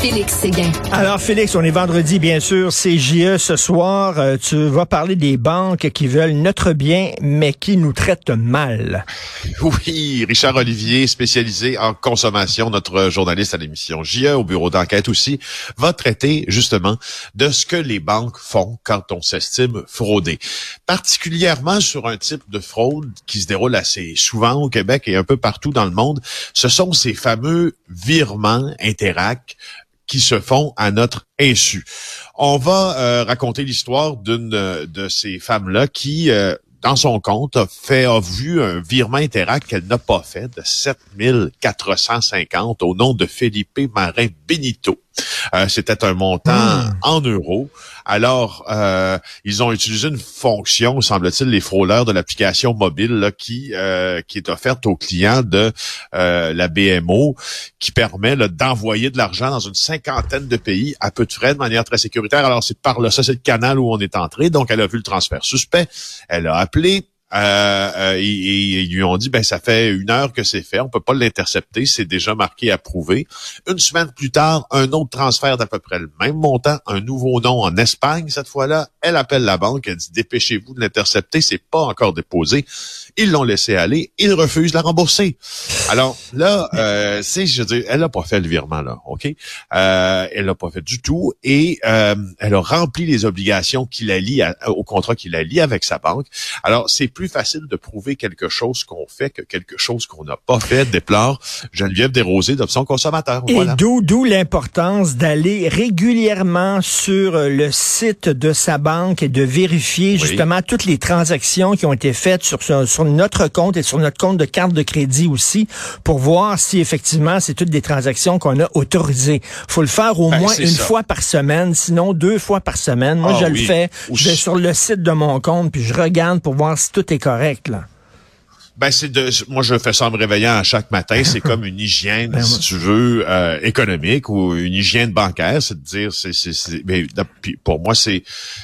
Félix Séguin. Alors, Félix, on est vendredi, bien sûr. C'est JE ce soir. Euh, tu vas parler des banques qui veulent notre bien, mais qui nous traitent mal. Oui, Richard Olivier, spécialisé en consommation, notre journaliste à l'émission JE, au bureau d'enquête aussi, va traiter justement de ce que les banques font quand on s'estime fraudé. Particulièrement sur un type de fraude qui se déroule assez souvent au Québec et un peu partout dans le monde. Ce sont ces fameux virements Interac qui se font à notre insu. On va euh, raconter l'histoire d'une de ces femmes-là qui, euh, dans son compte, a fait a vu un virement Interac qu'elle n'a pas fait de 7450 au nom de Felipe Marin Benito. Euh, C'était un montant Hmm. en euros. Alors, euh, ils ont utilisé une fonction, semble-t-il, les frôleurs de l'application mobile là, qui euh, qui est offerte aux clients de euh, la BMO, qui permet d'envoyer de l'argent dans une cinquantaine de pays à peu de frais, de manière très sécuritaire. Alors, c'est par là, ça c'est le canal où on est entré. Donc, elle a vu le transfert suspect. Elle a appelé. Euh, euh, et, et ils lui ont dit ben ça fait une heure que c'est fait, on peut pas l'intercepter, c'est déjà marqué approuvé. Une semaine plus tard, un autre transfert d'à peu près le même montant, un nouveau nom en Espagne cette fois-là. Elle appelle la banque, elle dit dépêchez-vous de l'intercepter, c'est pas encore déposé. Ils l'ont laissé aller, ils refusent de la rembourser. Alors là, euh, c'est, je veux dire, elle a pas fait le virement là, ok? Euh, Elle l'a pas fait du tout et euh, elle a rempli les obligations qui la lient à- au contrat qui la lie avec sa banque. Alors c'est plus facile de prouver quelque chose qu'on fait que quelque chose qu'on n'a pas fait. Déplore Geneviève Desrosiers d'Option Consommateur. Et Voilà. d'où d'où l'importance d'aller régulièrement sur euh, le site de sa banque et de vérifier Oui. justement toutes les transactions qui ont été faites sur, sur, notre compte et sur notre compte de carte de crédit aussi pour voir si effectivement c'est toutes des transactions qu'on a autorisées. faut le faire au Ben, moins une ça. fois par semaine, sinon deux fois par semaine. Moi, Ah je le fais. Ou Je vais sur le site de mon compte puis je regarde pour voir si tout est correct. Là. Ben c'est de, moi je fais ça en me réveillant à chaque matin. C'est comme une hygiène, Ben, si tu veux, euh, économique ou une hygiène bancaire, c'est de dire, c'est, c'est, c'est- ben, da- puis pour moi c'est,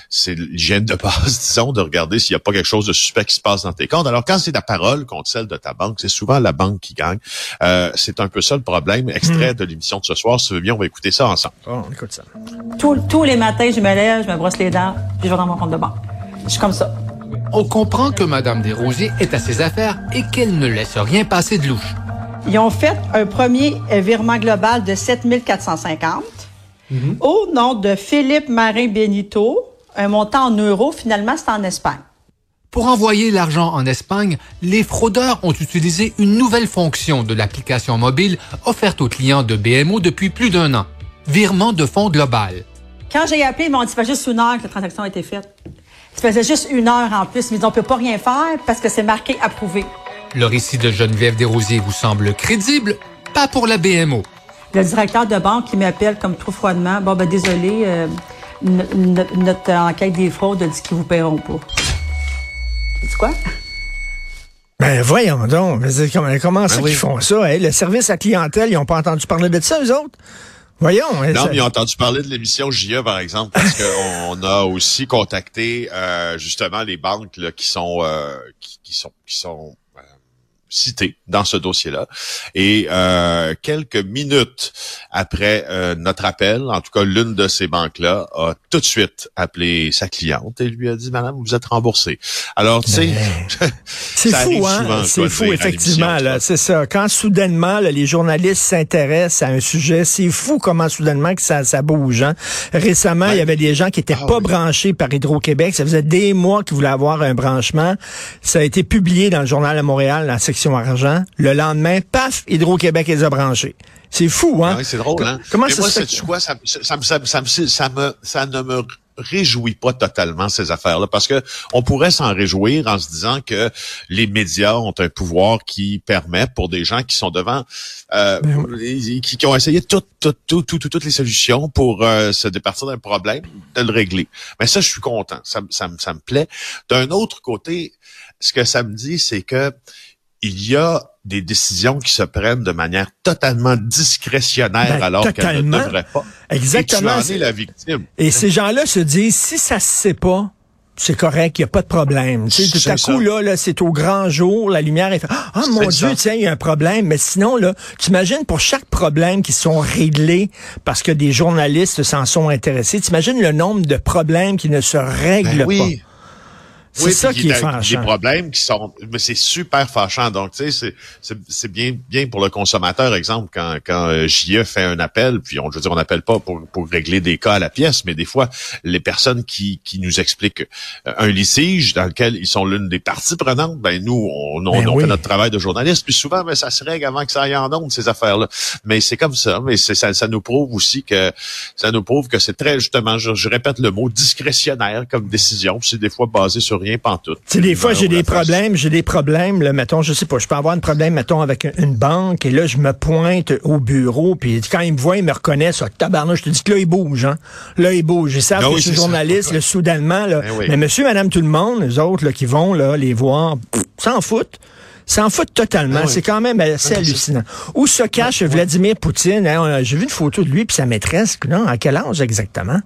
c'est l'hygiène de base, disons, de regarder s'il n'y a pas quelque chose de suspect qui se passe dans tes comptes. Alors quand c'est ta parole contre celle de ta banque, c'est souvent la banque qui gagne. Euh, c'est un peu ça le problème. Extrait Hmm. de l'émission de ce soir, si tu veux bien, on va écouter ça ensemble. Bon, on écoute ça. Tous, tous les matins, je me lève, je me brosse les dents, puis je vais dans mon compte de banque. Je suis comme ça. On comprend que Madame Desrosiers est à ses affaires et qu'elle ne laisse rien passer de louche. Ils ont fait un premier virement global de 7450 au nom de Philippe Marin Benito, un montant en euros. Finalement, c'est en Espagne. Pour envoyer l'argent en Espagne, les fraudeurs ont utilisé une nouvelle fonction de l'application mobile offerte aux clients de BMO depuis plus d'un an. Virement de fonds global. Quand j'ai appelé, ils m'ont dit juste une heure que la transaction a été faite. Ça faisait juste une heure en plus. Dit on peut pas rien faire parce que c'est marqué approuvé. Le récit de Geneviève Desrosiers vous semble crédible? Pas pour la BMO. Le directeur de banque qui m'appelle comme trop froidement. Bon, ben désolé, euh, no- no- notre enquête des fraudes a dit qu'ils vous paieront pas. C'est quoi? Ben voyons donc, comment, comment ça Ben oui. qu'ils font ça? hein? Le service à clientèle, ils n'ont pas entendu parler de ça, eux autres? Voyons. hein, Non, mais ils ont entendu parler de l'émission JE, par exemple, parce qu'on a aussi contacté euh, justement les banques là, qui sont euh, qui, qui sont qui sont citées dans ce dossier-là. Et euh, quelques minutes après euh, notre appel, en tout cas l'une de ces banques-là a tout de suite appelé sa cliente et lui a dit Madame, vous êtes remboursée. Alors tu sais, C'est fou, hein? C'est fou, effectivement. là. C'est ça. Quand soudainement, là, les journalistes s'intéressent à un sujet, c'est fou comment soudainement que ça, ça bouge. Hein? Récemment, il y avait des gens qui étaient Ah pas oui. branchés par Hydro-Québec. Ça faisait des mois qu'ils voulaient avoir un branchement. Ça a été publié dans le journal à Montréal, dans la section argent. Le lendemain, paf, Hydro-Québec les a branchés. C'est fou, hein? Ah oui, c'est drôle, hein? Comment Mais ça moi, se fait quoi? Ça, ça, ça, me- ça, me- ça, me- ça ça ne me réjouit pas totalement ces affaires-là parce que on pourrait s'en réjouir en se disant que les médias ont un pouvoir qui permet pour des gens qui sont devant euh, qui, qui ont essayé toutes toutes toutes toutes toutes les solutions pour euh, se départir d'un problème de le régler mais ça je suis content ça, me- ça, me- ça me plaît d'un autre côté ce que ça me dit c'est que il y a des décisions qui se prennent de manière totalement discrétionnaire Ben, alors qu'elles ne devraient pas. Exactement. Et tu en es la victime. Et ces gens-là se disent, si ça se sait pas, c'est correct, il n'y a pas de problème. Tu sais, tout à coup, ça. là, là c'est au grand jour, la lumière est... Ah, mon Dieu, tiens, il y a un problème. Mais sinon, là, t'imagines pour chaque problème qui sont réglés parce que des journalistes s'en sont intéressés, t'imagines le nombre de problèmes qui ne se règlent Ben oui. pas. C'est Oui, ça qui est fâchant. Des problèmes qui sont, mais c'est super fâchant. Donc, tu sais, c'est- c'est c'est bien, bien pour le consommateur. Exemple, quand quand euh, JE fait un appel, puis on, je veux dire, on n'appelle pas pour pour régler des cas à la pièce, mais des fois, les personnes qui qui nous expliquent euh, un litige dans lequel ils sont l'une des parties prenantes, ben nous, on, on, Ben on oui. fait notre travail de journaliste, puis souvent, ben ça se règle avant que ça aille en ondes ces affaires-là. Mais c'est comme ça. Mais c'est ça, ça nous prouve aussi que ça nous prouve que c'est très justement, je, je répète le mot discrétionnaire comme décision. C'est des fois basé sur rien pantoute. Tu sais, des fois, Ben, j'ai des problèmes, j'ai des problèmes, là, mettons, je sais pas, je peux avoir un problème, mettons, avec une banque, et là, je me pointe au bureau, puis quand ils me voient, ils me reconnaissent, ah, tabarnak, je te dis que là, ils bougent, hein. Là, ils bougent. Ils savent Ah que oui, je suis journaliste, là, soudainement, là. Ben oui. Mais monsieur, madame, tout le monde, les autres, là, qui vont, là, les voir, s'en foutent. S'en foutent totalement. Ben oui. C'est quand même assez Ben, hallucinant. Où se cache Vladimir Poutine? Hein, J'ai vu une photo de lui puis sa maîtresse. Non, à quel âge exactement?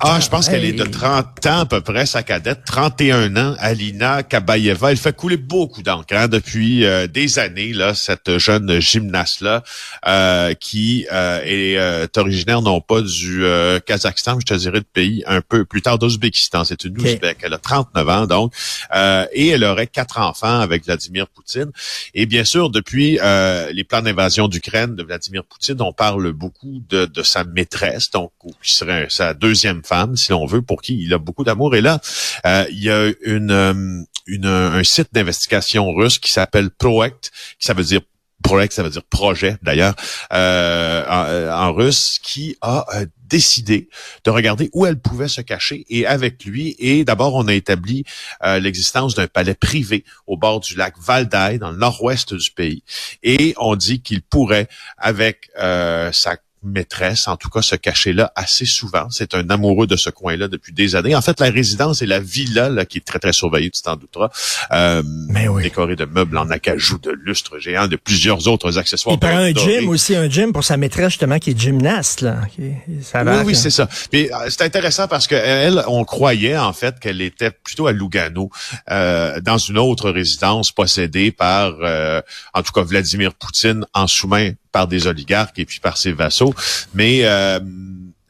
Ah, je pense qu'elle est de Hey. 30 ans à peu près, sa cadette, 31 ans, Alina Kabayeva. Elle fait couler beaucoup d'encre hein, depuis euh, des années, là, cette jeune gymnaste-là, euh, qui euh, est, euh, originaire non pas du euh, Kazakhstan, mais je te dirais de pays un peu plus tard d'Ouzbékistan. C'est une Ok. Ouzbek. Elle a 39 ans, donc, euh, et elle aurait quatre enfants avec Vladimir Poutine. Et bien sûr, depuis euh, les plans d'invasion d'Ukraine de Vladimir Poutine, on parle beaucoup de, de sa maîtresse, donc qui serait sa deuxième femme, si l'on veut, pour qui il a beaucoup d'amour. Et là, euh, il y a une, euh, une un site d'investigation russe qui s'appelle Proect, qui ça veut dire Project, ça veut dire projet d'ailleurs, euh, en, euh, en russe, qui a euh, décidé de regarder où elle pouvait se cacher et avec lui. Et d'abord, on a établi l'existence d'un palais privé au bord du lac Valdai, dans le nord-ouest du pays. Et on dit qu'il pourrait, avec euh, sa maîtresse, en tout cas, se cacher là assez souvent. C'est un amoureux de ce coin-là depuis des années. En fait, la résidence et la villa, là, qui est très, très surveillée, tu t'en douteras, euh, Mais oui. décorée de meubles en acajou, de lustres géants, de plusieurs autres accessoires. Il prend un gym aussi, un gym pour sa maîtresse, justement, qui est gymnaste, là. Ça Oui, oui, c'est ça. Mais euh, c'est intéressant parce que elle, on croyait en fait qu'elle était plutôt à Lugano, euh, dans une autre résidence possédée par, euh, en tout cas, Vladimir Poutine en sous-main par des oligarques et puis par ses vassaux. Mais euh,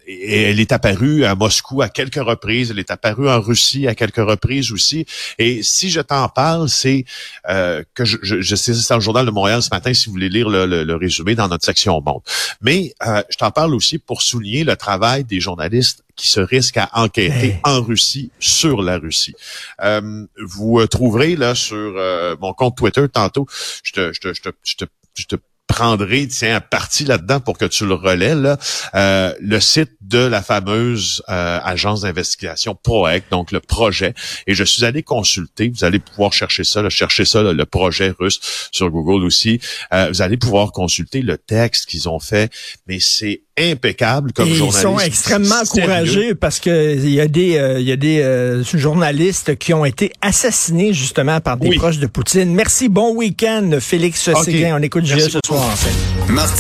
et elle est apparue à Moscou à quelques reprises, elle est apparue en Russie à quelques reprises aussi. Et si je t'en parle, c'est euh, que je, je, je sais, c'est dans le journal de Montréal ce matin, si vous voulez lire le, le- le résumé dans notre section monde. Mais euh, je t'en parle aussi pour souligner le travail des journalistes qui se risquent à enquêter Hey. en Russie sur la Russie. Euh, vous euh, trouverez là sur euh, mon compte Twitter tantôt, je te, je te, je te, je te, je te prendrai, tiens, parti là-dedans pour que tu le relais, là, euh, le site de la fameuse euh, agence d'investigation PROEC, donc le projet. Et je suis allé consulter, vous allez pouvoir chercher ça, là, chercher ça, le projet russe sur Google aussi. Euh, vous allez pouvoir consulter le texte qu'ils ont fait, mais c'est impeccable comme Et ils journaliste. sont extrêmement Sérieux. encouragés parce que il y a des euh, il y a des euh, journalistes qui ont été assassinés justement par des Oui. proches de Poutine. Merci, bon week-end, Félix. Séguin. On écoute Merci Gilles ce soir. en fait. Martine.